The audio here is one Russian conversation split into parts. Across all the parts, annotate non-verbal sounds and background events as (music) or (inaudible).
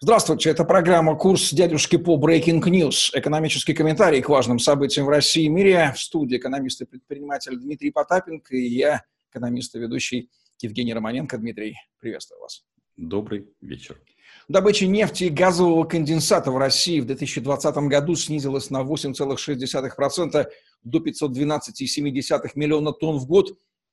Здравствуйте, это программа «Курс дядюшки по Breaking News». Экономический комментарий к важным событиям в России и мире. В студии экономист и предприниматель Дмитрий Потапенко и я, экономист и ведущий Евгений Романенко. Дмитрий, приветствую вас. Добрый вечер. Добыча нефти и газового конденсата в России в 2020 году снизилась на 8,6% до 512,7 миллиона тонн в год.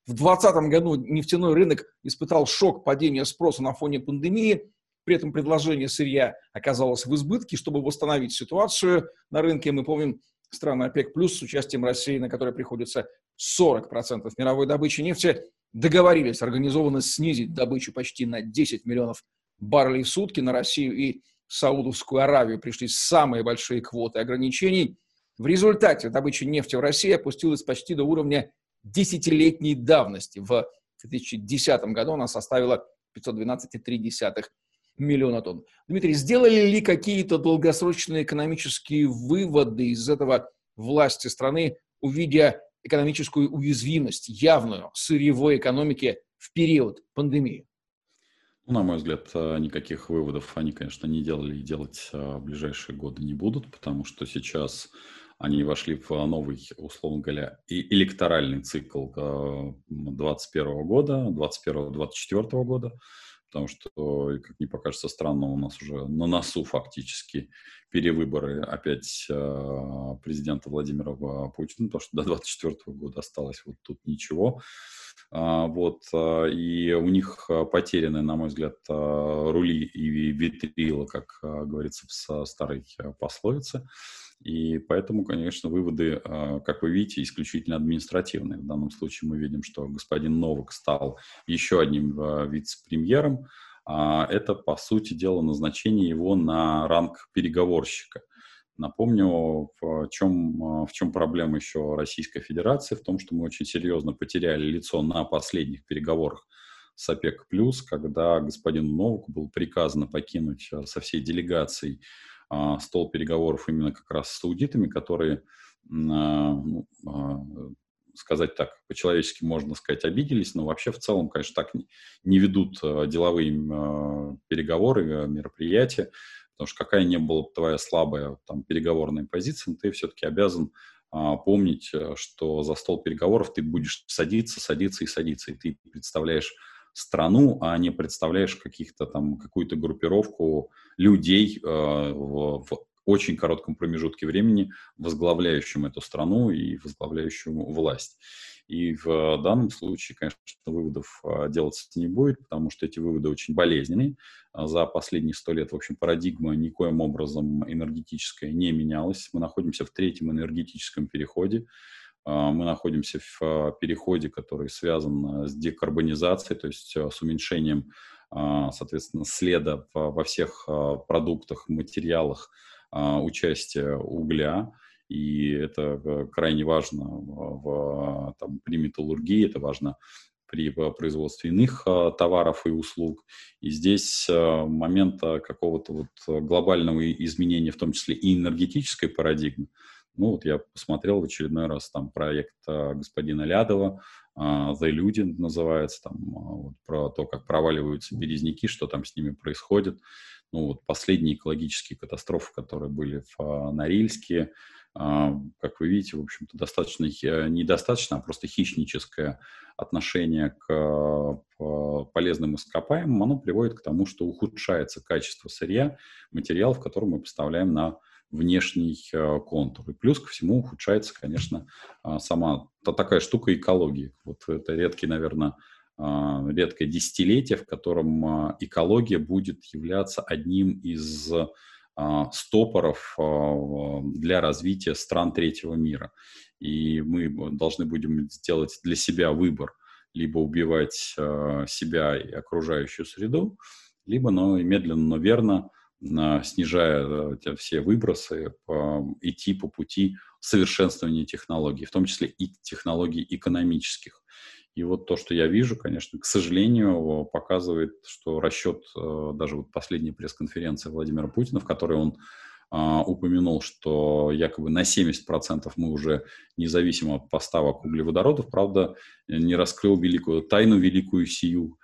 В 2020 году нефтяной рынок испытал шок падения спроса на фоне пандемии. При этом предложение сырья оказалось в избытке. Чтобы восстановить ситуацию на рынке, мы помним страны ОПЕК+, плюс с участием России, на которой приходится 40% мировой добычи нефти, договорились организованно снизить добычу почти на 10 миллионов баррелей в сутки. На Россию и Саудовскую Аравию пришли самые большие квоты ограничений. В результате добыча нефти в России опустилась почти до уровня десятилетней давности. В 2010 году она составила 512,3 миллиона тонн. Дмитрий, сделали ли какие-то долгосрочные экономические выводы из этого власти страны, увидя экономическую уязвимость, явную сырьевой экономики в период пандемии? Ну, на мой взгляд, э, никаких выводов они, конечно, не делали и делать э, в ближайшие годы не будут, потому что сейчас они вошли в новый, условно говоря, электоральный цикл 2021 э, года, 2021-2024 года, потому что, как мне покажется странно, у нас уже на носу фактически перевыборы опять э, президента Владимира Путина, потому что до 2024 года осталось вот тут ничего. А, вот, э, и у них потеряны, на мой взгляд, рули и витрила, как говорится в старой пословице. И поэтому, конечно, выводы, а, как вы видите, исключительно административные. В данном случае мы видим, что господин Новак стал еще одним а, вице-премьером. А, это, по сути дела, назначение его на ранг переговорщика. Напомню, в чем, в чем проблема еще Российской Федерации, в том, что мы очень серьезно потеряли лицо на последних переговорах с ОПЕК+, когда господину Новаку было приказано покинуть со всей делегацией стол переговоров именно как раз с аудитами, которые, а, ну, а, сказать так, по-человечески можно сказать, обиделись, но вообще в целом, конечно, так не ведут деловые переговоры, мероприятия, потому что какая не была твоя слабая там, переговорная позиция, ты все-таки обязан помнить, что за стол переговоров ты будешь садиться, садиться и садиться, и ты представляешь страну, а не представляешь каких-то там какую-то группировку людей э, в, в очень коротком промежутке времени, возглавляющим эту страну и возглавляющим власть. И в данном случае, конечно, выводов э, делаться не будет, потому что эти выводы очень болезненные. За последние сто лет, в общем, парадигма никоим образом энергетическая не менялась. Мы находимся в третьем энергетическом переходе. А, мы находимся в а, переходе, который связан с декарбонизацией, то есть а, с уменьшением, соответственно, следа во всех продуктах, материалах участия угля. И это крайне важно в, там, при металлургии, это важно при производстве иных товаров и услуг. И здесь момент какого-то вот глобального изменения, в том числе и энергетической парадигмы, ну, вот я посмотрел в очередной раз там проект а, господина Лядова, а, The Люди называется, там а, вот, про то, как проваливаются березники, что там с ними происходит. Ну, вот последние экологические катастрофы, которые были в Норильске, как вы видите, в общем-то, достаточно, недостаточно, а просто хищническое отношение к полезным ископаемым, оно приводит к тому, что ухудшается качество сырья, материалов, которые мы поставляем на внешний э, контур. И плюс ко всему ухудшается, конечно, а, сама та, такая штука экологии. Вот это редкий, наверное, а, редкое десятилетие, в котором а, экология будет являться одним из стопоров для развития стран третьего мира. И мы должны будем сделать для себя выбор, либо убивать себя и окружающую среду, либо но медленно, но верно снижая э, все выбросы, идти по пути совершенствования технологий, в том числе и технологий экономических. И вот то, что я вижу, конечно, к сожалению, показывает, что расчет, э, даже вот последняя пресс-конференция Владимира Путина, в которой он а, упомянул, что якобы на 70% мы уже независимо от поставок углеводородов, правда, не раскрыл великую тайну, великую сию,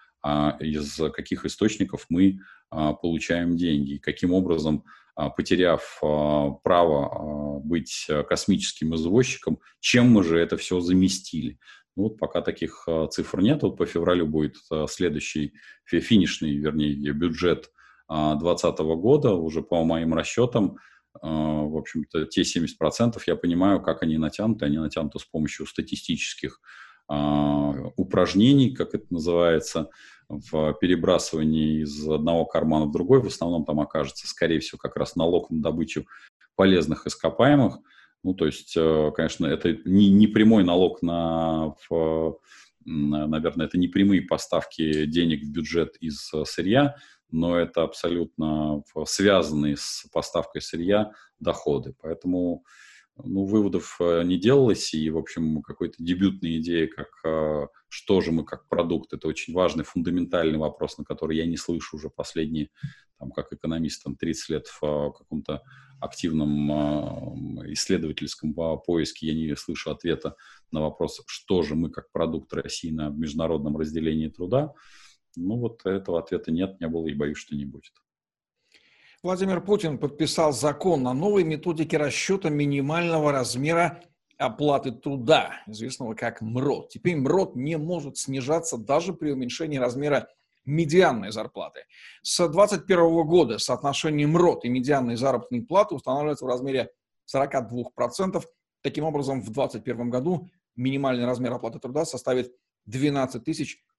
из каких источников мы а, получаем деньги, и каким образом, а, потеряв а, право а, быть космическим извозчиком, чем мы же это все заместили. Ну, вот пока таких а, цифр нет. Вот по февралю будет а, следующий финишный, вернее, бюджет 2020 года. Уже по моим расчетам, в общем-то, те 70% я понимаю, как они натянуты. Они натянуты с помощью статистических упражнений, как это называется, в перебрасывании из одного кармана в другой. В основном там окажется, скорее всего, как раз налог на добычу полезных ископаемых – ну, то есть, э, конечно, это не, не прямой налог на, в, наверное, это не прямые поставки денег в бюджет из э, сырья, но это абсолютно связанные с поставкой сырья доходы. Поэтому ну, выводов э, не делалось, и, в общем, какой-то дебютной идеи, как что же мы как продукт, это очень важный, фундаментальный вопрос, на который я не слышу уже последние, там, как экономист, там, 30 лет в каком-то активном а, исследовательском поиске я не слышу ответа на вопрос, что же мы как продукт России на международном разделении труда. Ну вот этого ответа нет, не было и боюсь, что не будет. Владимир Путин подписал закон о новой методике расчета минимального размера оплаты труда, известного как МРОД. Теперь МРОД не может снижаться даже при уменьшении размера медианной зарплаты. С 2021 года соотношение МРОТ и медианной заработной платы устанавливается в размере 42%. Таким образом, в 2021 году минимальный размер оплаты труда составит 12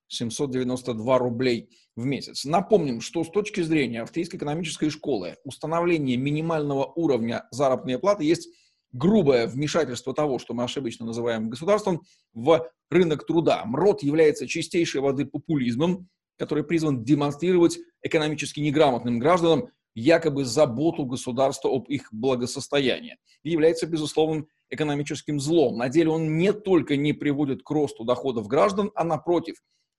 792 рублей в месяц. Напомним, что с точки зрения Австрийской экономической школы установление минимального уровня заработной платы есть грубое вмешательство того, что мы ошибочно называем государством, в рынок труда. МРОТ является чистейшей воды популизмом, который призван демонстрировать экономически неграмотным гражданам якобы заботу государства об их благосостоянии и является безусловным экономическим злом. На деле он не только не приводит к росту доходов граждан, а напротив,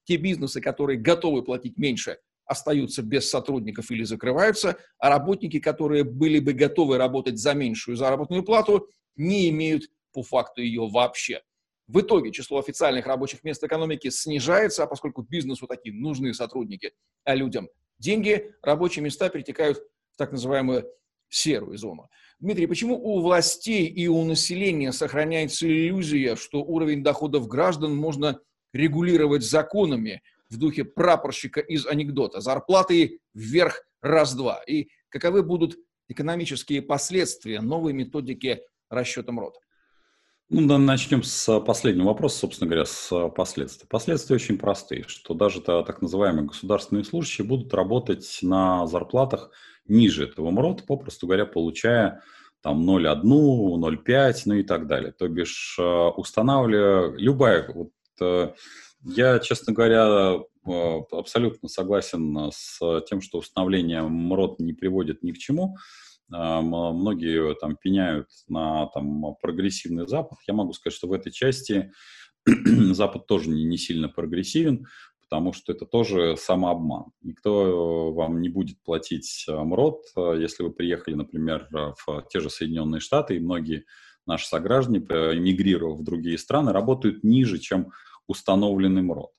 те бизнесы, которые готовы платить меньше, остаются без сотрудников или закрываются, а работники, которые были бы готовы работать за меньшую заработную плату, не имеют по факту ее вообще. В итоге число официальных рабочих мест экономики снижается, а поскольку бизнесу такие нужны сотрудники, а людям деньги, рабочие места перетекают в так называемую серую зону. Дмитрий, почему у властей и у населения сохраняется иллюзия, что уровень доходов граждан можно регулировать законами в духе прапорщика из анекдота? Зарплаты вверх раз-два. И каковы будут экономические последствия новой методики расчета МРОД? Ну, да, начнем с последнего вопроса, собственно говоря, с последствий. Последствия очень простые, что даже -то, так называемые государственные служащие будут работать на зарплатах ниже этого МРОТ, попросту говоря, получая там 0,1, 0,5, ну и так далее. То бишь э, устанавливая любая... Вот, я, честно говоря, э, абсолютно согласен с тем, что установление МРОТ не приводит ни к чему, а, многие там пеняют на там, прогрессивный Запад. Я могу сказать, что в этой части (clears throat) Запад тоже не, сильно прогрессивен, потому что это тоже самообман. Никто вам не будет платить МРОД, если вы приехали, например, в те же Соединенные Штаты, и многие наши сограждане, эмигрировав в другие страны, работают ниже, чем установленный МРОД.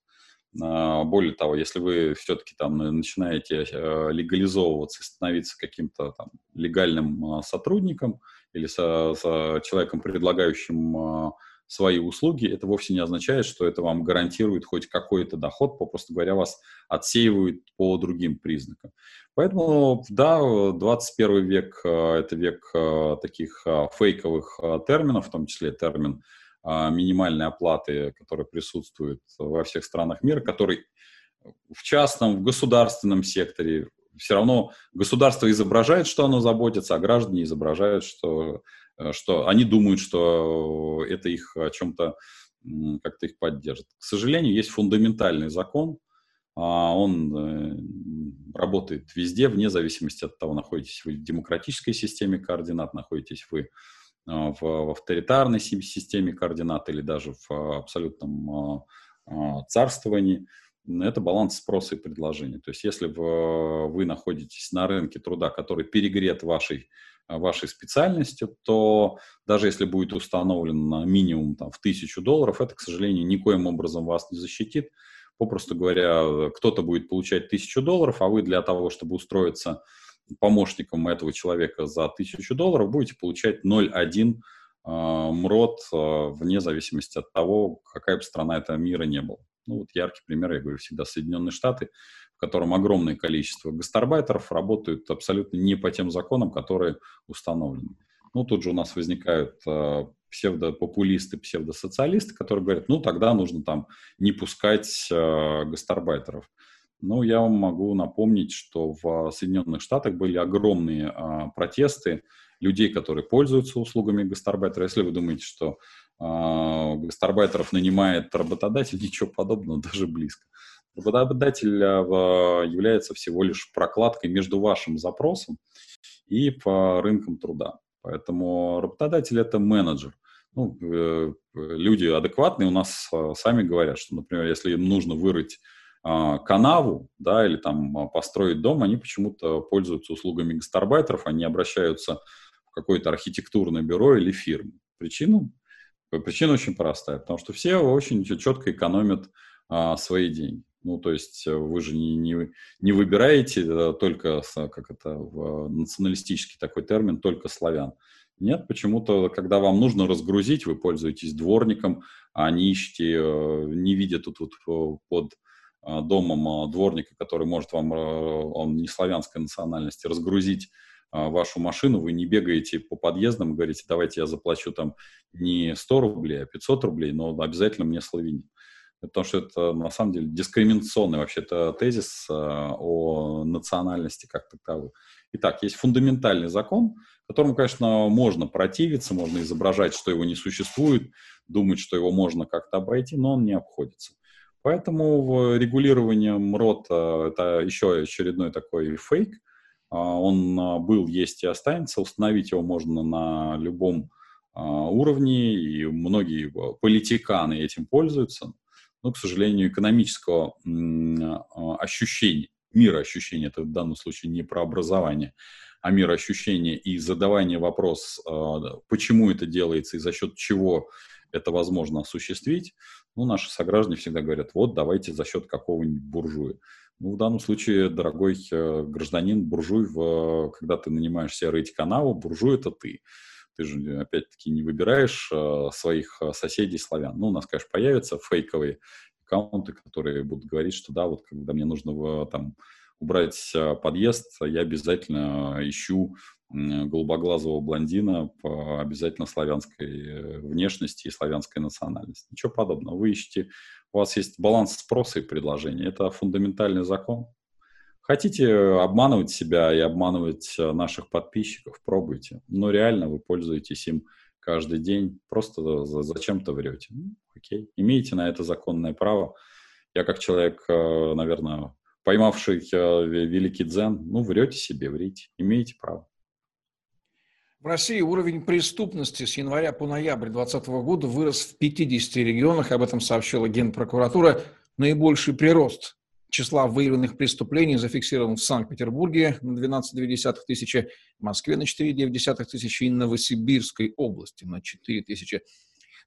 А, более того, если вы все-таки там начинаете э, легализовываться становиться каким-то там легальным а, сотрудником или со, со человеком, предлагающим а, свои услуги, это вовсе не означает, что это вам гарантирует хоть какой-то доход, попросту говоря, вас отсеивают по другим признакам. Поэтому, да, 21 век – это век таких фейковых терминов, в том числе термин минимальной оплаты, которая присутствует во всех странах мира, который в частном, в государственном секторе, все равно государство изображает, что оно заботится, а граждане изображают, что, э, что они думают, что это их о чем-то как-то их поддержит. К сожалению, есть фундаментальный закон, а он э, работает везде, вне зависимости от того, находитесь вы в демократической системе координат, находитесь вы а, в, в авторитарной системе координат или даже в а, абсолютном а, царствовании, это баланс спроса и предложения. То есть если вы находитесь на рынке труда, который перегрет вашей, вашей специальностью, то даже если будет установлен минимум там, в тысячу долларов, это, к сожалению, никоим образом вас не защитит, Попросту говоря, кто-то будет получать тысячу долларов, а вы для того, чтобы устроиться помощником этого человека за тысячу долларов, будете получать 0,1 э, МРОД э, вне зависимости от того, какая бы страна этого мира не была. Ну, вот яркий пример, я говорю, всегда Соединенные Штаты, в котором огромное количество гастарбайтеров работают абсолютно не по тем законам, которые установлены. Ну, тут же у нас возникают э, псевдопопулисты, псевдосоциалисты, которые говорят, ну, тогда нужно там не пускать гастарбайтеров. Ну, я вам могу напомнить, что в Соединенных Штатах были огромные э, протесты людей, которые пользуются услугами гастарбайтера. Если вы думаете, что э, гастарбайтеров нанимает работодатель, ничего подобного, (laughs) даже близко. Работодатель э, является всего лишь прокладкой между вашим запросом и по рынкам труда. Поэтому работодатель – это менеджер. Ну, э, люди адекватные у нас э, сами говорят, что, например, если им нужно вырыть канаву, да, или там а, построить дом, они почему-то пользуются услугами гастарбайтеров, они обращаются в какое-то архитектурное бюро или фирму. Причина? Причина очень простая, потому что все очень четко экономят а, свои деньги. Ну, то есть э, вы же не, не, не выбираете э, только, как это, в националистический такой термин, только славян. Нет, почему-то, когда вам нужно разгрузить, вы пользуетесь дворником, а не ищете, э, не видя тут вот под домом дворника, который может вам, он не славянской национальности, разгрузить вашу машину, вы не бегаете по подъездам и говорите, давайте я заплачу там не 100 рублей, а 500 рублей, но обязательно мне славянин потому что это на самом деле дискриминационный вообще-то тезис э, о национальности как таковой. Итак, есть фундаментальный закон, которому, конечно, можно противиться, можно изображать, что его не существует, думать, что его можно как-то обойти, но он не обходится. Поэтому регулирование МРОТ – это еще очередной такой фейк. А, он а, был, есть и останется. Установить его можно на любом а, уровне, и многие политиканы этим пользуются но, к сожалению, экономического ощущения, мира ощущения, это в данном случае не про образование, а мир ощущения и задавание вопрос, почему это делается и за счет чего это возможно осуществить, ну, наши сограждане всегда говорят, вот, давайте за счет какого-нибудь буржуя. Ну, в данном случае, дорогой э, гражданин, буржуй, в, когда ты нанимаешь себе рыть канаву, буржуй – это ты. Ты же, опять-таки, не выбираешь э, своих э, соседей славян. Ну, у нас, конечно, появятся фейковые аккаунты, которые будут говорить, что да, вот когда мне нужно там убрать э, подъезд, я обязательно ищу голубоглазого блондина по обязательно славянской внешности и славянской национальности. Ничего подобного. Вы ищете, у вас есть баланс спроса и предложения. Это фундаментальный закон. Хотите обманывать себя и обманывать э, наших подписчиков, пробуйте. Но реально вы пользуетесь им каждый день, просто зачем-то врете. Ну, окей, имеете на это законное право. Я как человек, э, наверное, поймавший э, великий дзен, ну, врете себе, врите, имеете право. В России уровень преступности с января по ноябрь 2020 года вырос в 50 регионах, об этом сообщила Генпрокуратура. Наибольший прирост числа выявленных преступлений зафиксирован в Санкт-Петербурге на 12,2 тысячи, в Москве на 4,9 тысячи и Новосибирской области на 4 тысячи.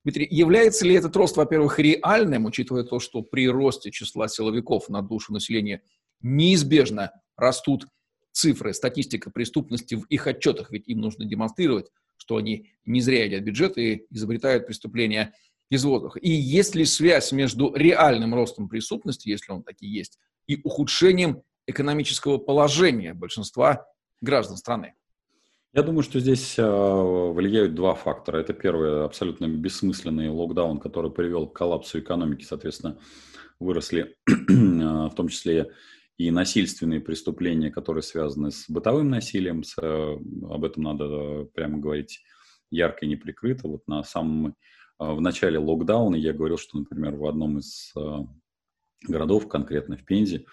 Дмитрий, является ли этот рост, во-первых, реальным, учитывая то, что при росте числа силовиков на душу населения неизбежно растут цифры, статистика преступности в их отчетах, ведь им нужно демонстрировать, что они не зря едят бюджет и изобретают преступления – из воздуха. И есть ли связь между реальным ростом преступности, если он таки есть, и ухудшением экономического положения большинства граждан страны? Я думаю, что здесь э, влияют два фактора. Это первый абсолютно бессмысленный локдаун, который привел к коллапсу экономики, соответственно, выросли (clears throat) э, в том числе и насильственные преступления, которые связаны с бытовым насилием. С, э, об этом надо прямо говорить ярко и неприкрыто. Вот на самом а, в начале локдауна я говорил, что, например, в одном из городов, конкретно в Пензе,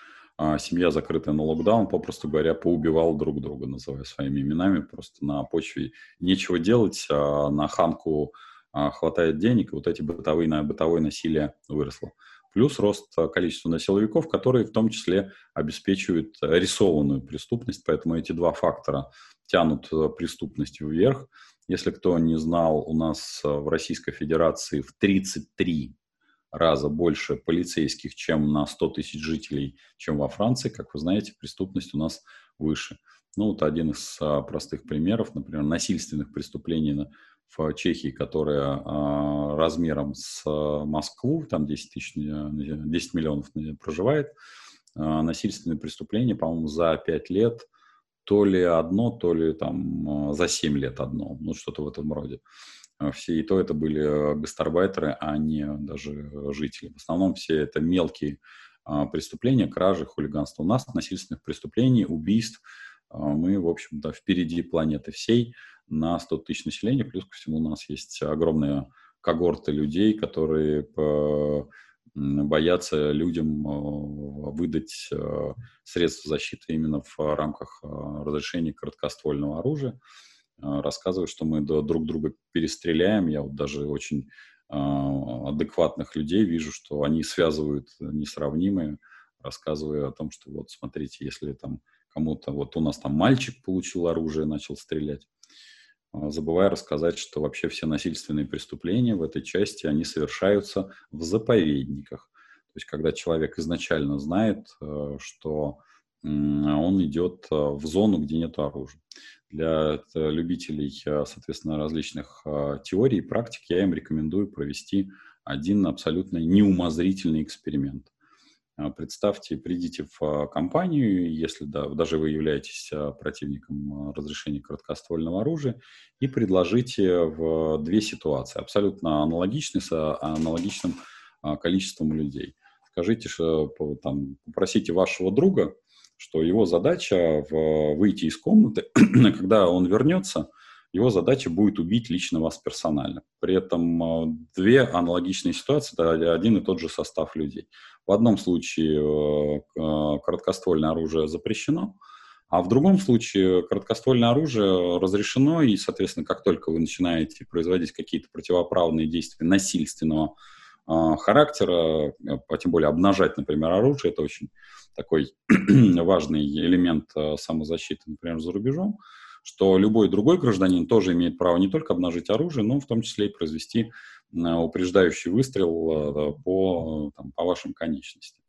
семья, закрытая на локдаун, попросту говоря, поубивала друг друга, называя своими именами, просто на почве нечего делать, а на ханку хватает денег, и вот эти бытовые, на бытовое насилие выросло. Плюс рост количества силовиков, которые в том числе обеспечивают рисованную преступность, поэтому эти два фактора тянут преступность вверх. Если кто не знал, у нас э, в Российской Федерации в 33 раза больше полицейских, чем на 100 тысяч жителей, чем во Франции. Как вы знаете, преступность у нас выше. Ну, вот один из простых примеров, например, насильственных преступлений в Чехии, которая а, размером с а, Москву, там 10, тысяч, 10 миллионов проживает, насильственные преступления, по-моему, за 5 лет то ли одно, то ли там за 7 лет одно, ну что-то в этом роде. Все и то это были гастарбайтеры, а не даже жители. В основном все это мелкие преступления, кражи, хулиганство. У нас насильственных преступлений, убийств – а, мы, в общем-то, впереди планеты всей на 100 тысяч населения. Плюс ко всему у нас есть огромная когорты людей, которые боятся людям а, выдать а, средства защиты именно в рамках разрешения короткоствольного оружия. Рассказывают, что мы друг друга перестреляем. Я вот даже очень адекватных людей вижу, что они связывают несравнимые, рассказывая о том, что вот смотрите, если там кому-то, вот у нас там мальчик получил оружие, начал стрелять, а, забывая рассказать, что вообще все насильственные преступления в этой части, они совершаются в заповедниках. То есть, когда человек изначально знает, э, что он идет э, в зону, где нет оружия. Для любителей, э, соответственно, различных теорий и практик я им рекомендую провести один абсолютно неумозрительный эксперимент. А, представьте, придите в а, компанию, если да, даже вы являетесь а, противником разрешения короткоствольного оружия, и предложите в две ситуации, абсолютно аналогичные, с аналогичным количеством людей. Скажите, что там, попросите вашего друга, что его задача в, выйти из комнаты, (clears throat) когда он вернется, его задача будет убить лично вас персонально. При этом э, две аналогичные ситуации, это один и тот же состав людей. В одном случае э, э, короткоствольное оружие запрещено, а в другом случае короткоствольное оружие разрешено, и, соответственно, как только вы начинаете производить какие-то противоправные действия насильственного характера, а тем более обнажать, например, оружие, это очень такой (clears throat) важный элемент самозащиты, например, за рубежом, что любой другой гражданин тоже имеет право не только обнажить оружие, но в том числе и произвести э, упреждающий выстрел э, по, там, по вашим конечностям.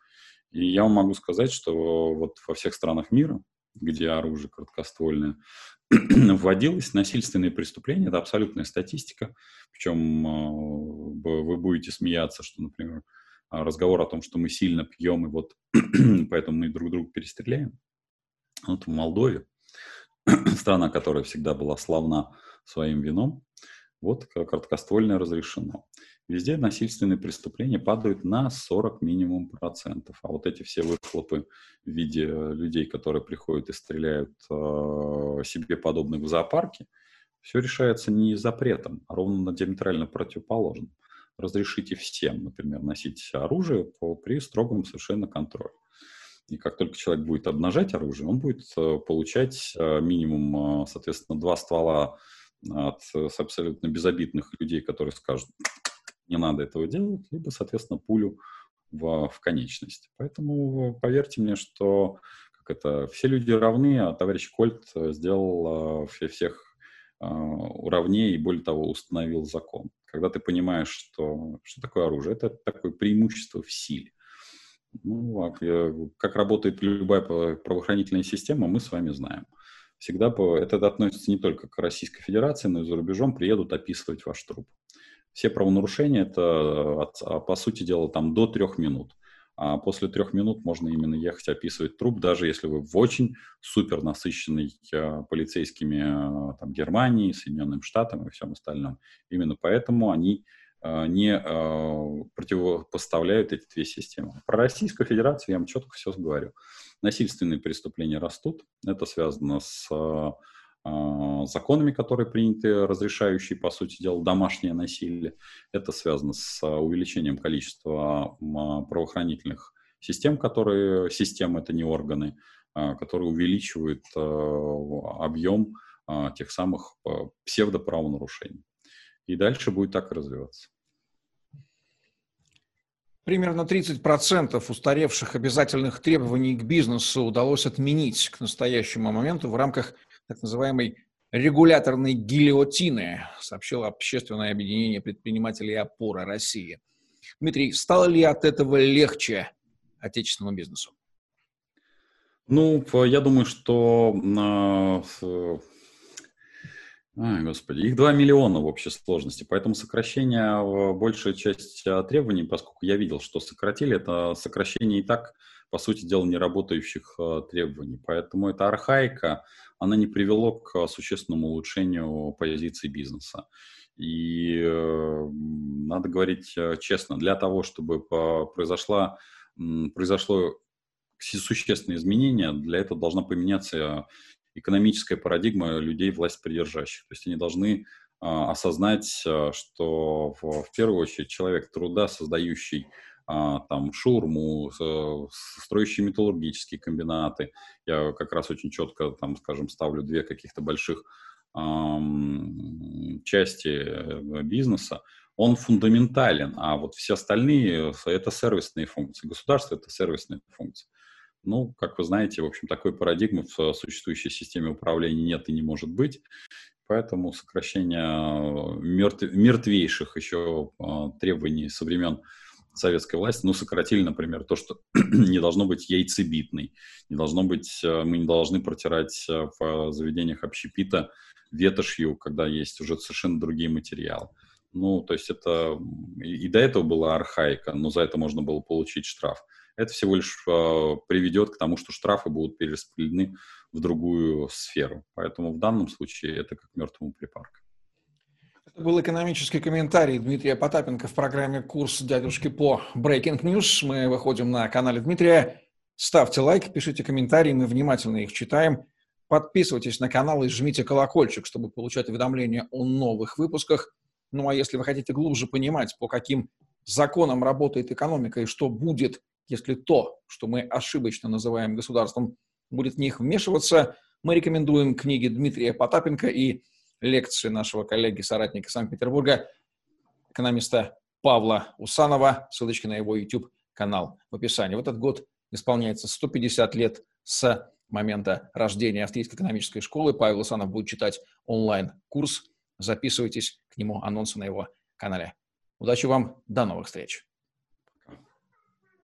И я вам могу сказать, что вот во всех странах мира, где оружие короткоствольное (clears throat) вводилось, насильственные преступления, это абсолютная статистика, причем э, вы будете смеяться, что, например, разговор о том, что мы сильно пьем, и вот (clears throat) поэтому мы друг друга перестреляем. Вот в Молдове (clears throat) страна, которая всегда была славна своим вином, вот короткоствольное разрешено. Везде насильственные преступления падают на 40 минимум процентов. А вот эти все выхлопы в виде людей, которые приходят и стреляют э, себе подобных в зоопарке, все решается не запретом, а ровно диаметрально противоположным. Разрешите всем, например, носить оружие по, при строгом совершенно контроле. И как только человек будет обнажать оружие, он будет э, получать э, минимум, э, соответственно, два ствола от абсолютно безобидных людей, которые скажут, не надо этого делать, либо, соответственно, пулю в, в конечность. Поэтому поверьте мне, что как это, все люди равны, а товарищ Кольт сделал всех уравнее и, более того, установил закон. Когда ты понимаешь, что, что такое оружие, это такое преимущество в силе. Ну, а как работает любая правоохранительная система, мы с вами знаем. Всегда это относится не только к Российской Федерации, но и за рубежом приедут описывать ваш труп. Все правонарушения это, а, по сути дела, там до трех минут. А после трех минут можно именно ехать описывать труп, даже если вы в очень супер насыщенной э, полицейскими э, там, Германии, Соединенным Штатами и всем остальном. Именно поэтому они не а, противопоставляют эти две системы. Про Российскую Федерацию я вам четко все говорю. Насильственные преступления растут. Это связано с а, законами, которые приняты, разрешающие, по сути дела, домашнее насилие. Это связано с увеличением количества правоохранительных систем, которые, системы это не органы, которые увеличивают объем тех самых псевдоправонарушений. И дальше будет так развиваться. Примерно 30% устаревших обязательных требований к бизнесу удалось отменить к настоящему моменту в рамках так называемой регуляторной гильотины, сообщило общественное объединение предпринимателей «Опора России». Дмитрий, стало ли от этого легче отечественному бизнесу? Ну, я думаю, что Ай, господи, их 2 миллиона в общей сложности, поэтому сокращение, большая часть а, требований, поскольку я видел, что сократили, это сокращение и так, по сути дела, неработающих а, требований. Поэтому эта архаика, она не привело к существенному улучшению позиции бизнеса. И э, надо говорить э, честно, для того, чтобы произошло, произошло существенное изменение, для этого должна поменяться экономическая парадигма людей власть придержащих. То есть они должны а, осознать, а, что в, в первую очередь человек труда, создающий а, там шурму, строящие металлургические комбинаты. Я как раз очень четко, там, скажем, ставлю две каких-то больших эм, части э, бизнеса. Он фундаментален, а вот все остальные — это сервисные функции. Государство — это сервисные функции. Ну, как вы знаете, в общем, такой парадигмы в существующей системе управления нет и не может быть. Поэтому сокращение мертв... мертвейших еще а, требований со времен советской власти, ну, сократили, например, то, что (clears throat) не должно быть яйцебитной, не должно быть, а, мы не должны протирать а, в заведениях общепита ветошью, когда есть уже совершенно другие материалы. Ну, то есть это и до этого была архаика, но за это можно было получить штраф это всего лишь э, приведет к тому, что штрафы будут перераспределены в другую сферу. Поэтому в данном случае это как мертвому припарка. Это был экономический комментарий Дмитрия Потапенко в программе «Курс дядюшки по Breaking News». Мы выходим на канале Дмитрия. Ставьте лайк, пишите комментарии, мы внимательно их читаем. Подписывайтесь на канал и жмите колокольчик, чтобы получать уведомления о новых выпусках. Ну а если вы хотите глубже понимать, по каким законам работает экономика и что будет если то, что мы ошибочно называем государством, будет в них вмешиваться, мы рекомендуем книги Дмитрия Потапенко и лекции нашего коллеги, соратника Санкт-Петербурга, экономиста Павла Усанова. Ссылочка на его YouTube-канал в описании. В этот год исполняется 150 лет с момента рождения Австрийской экономической школы. Павел Усанов будет читать онлайн-курс. Записывайтесь к нему, анонсы на его канале. Удачи вам, до новых встреч!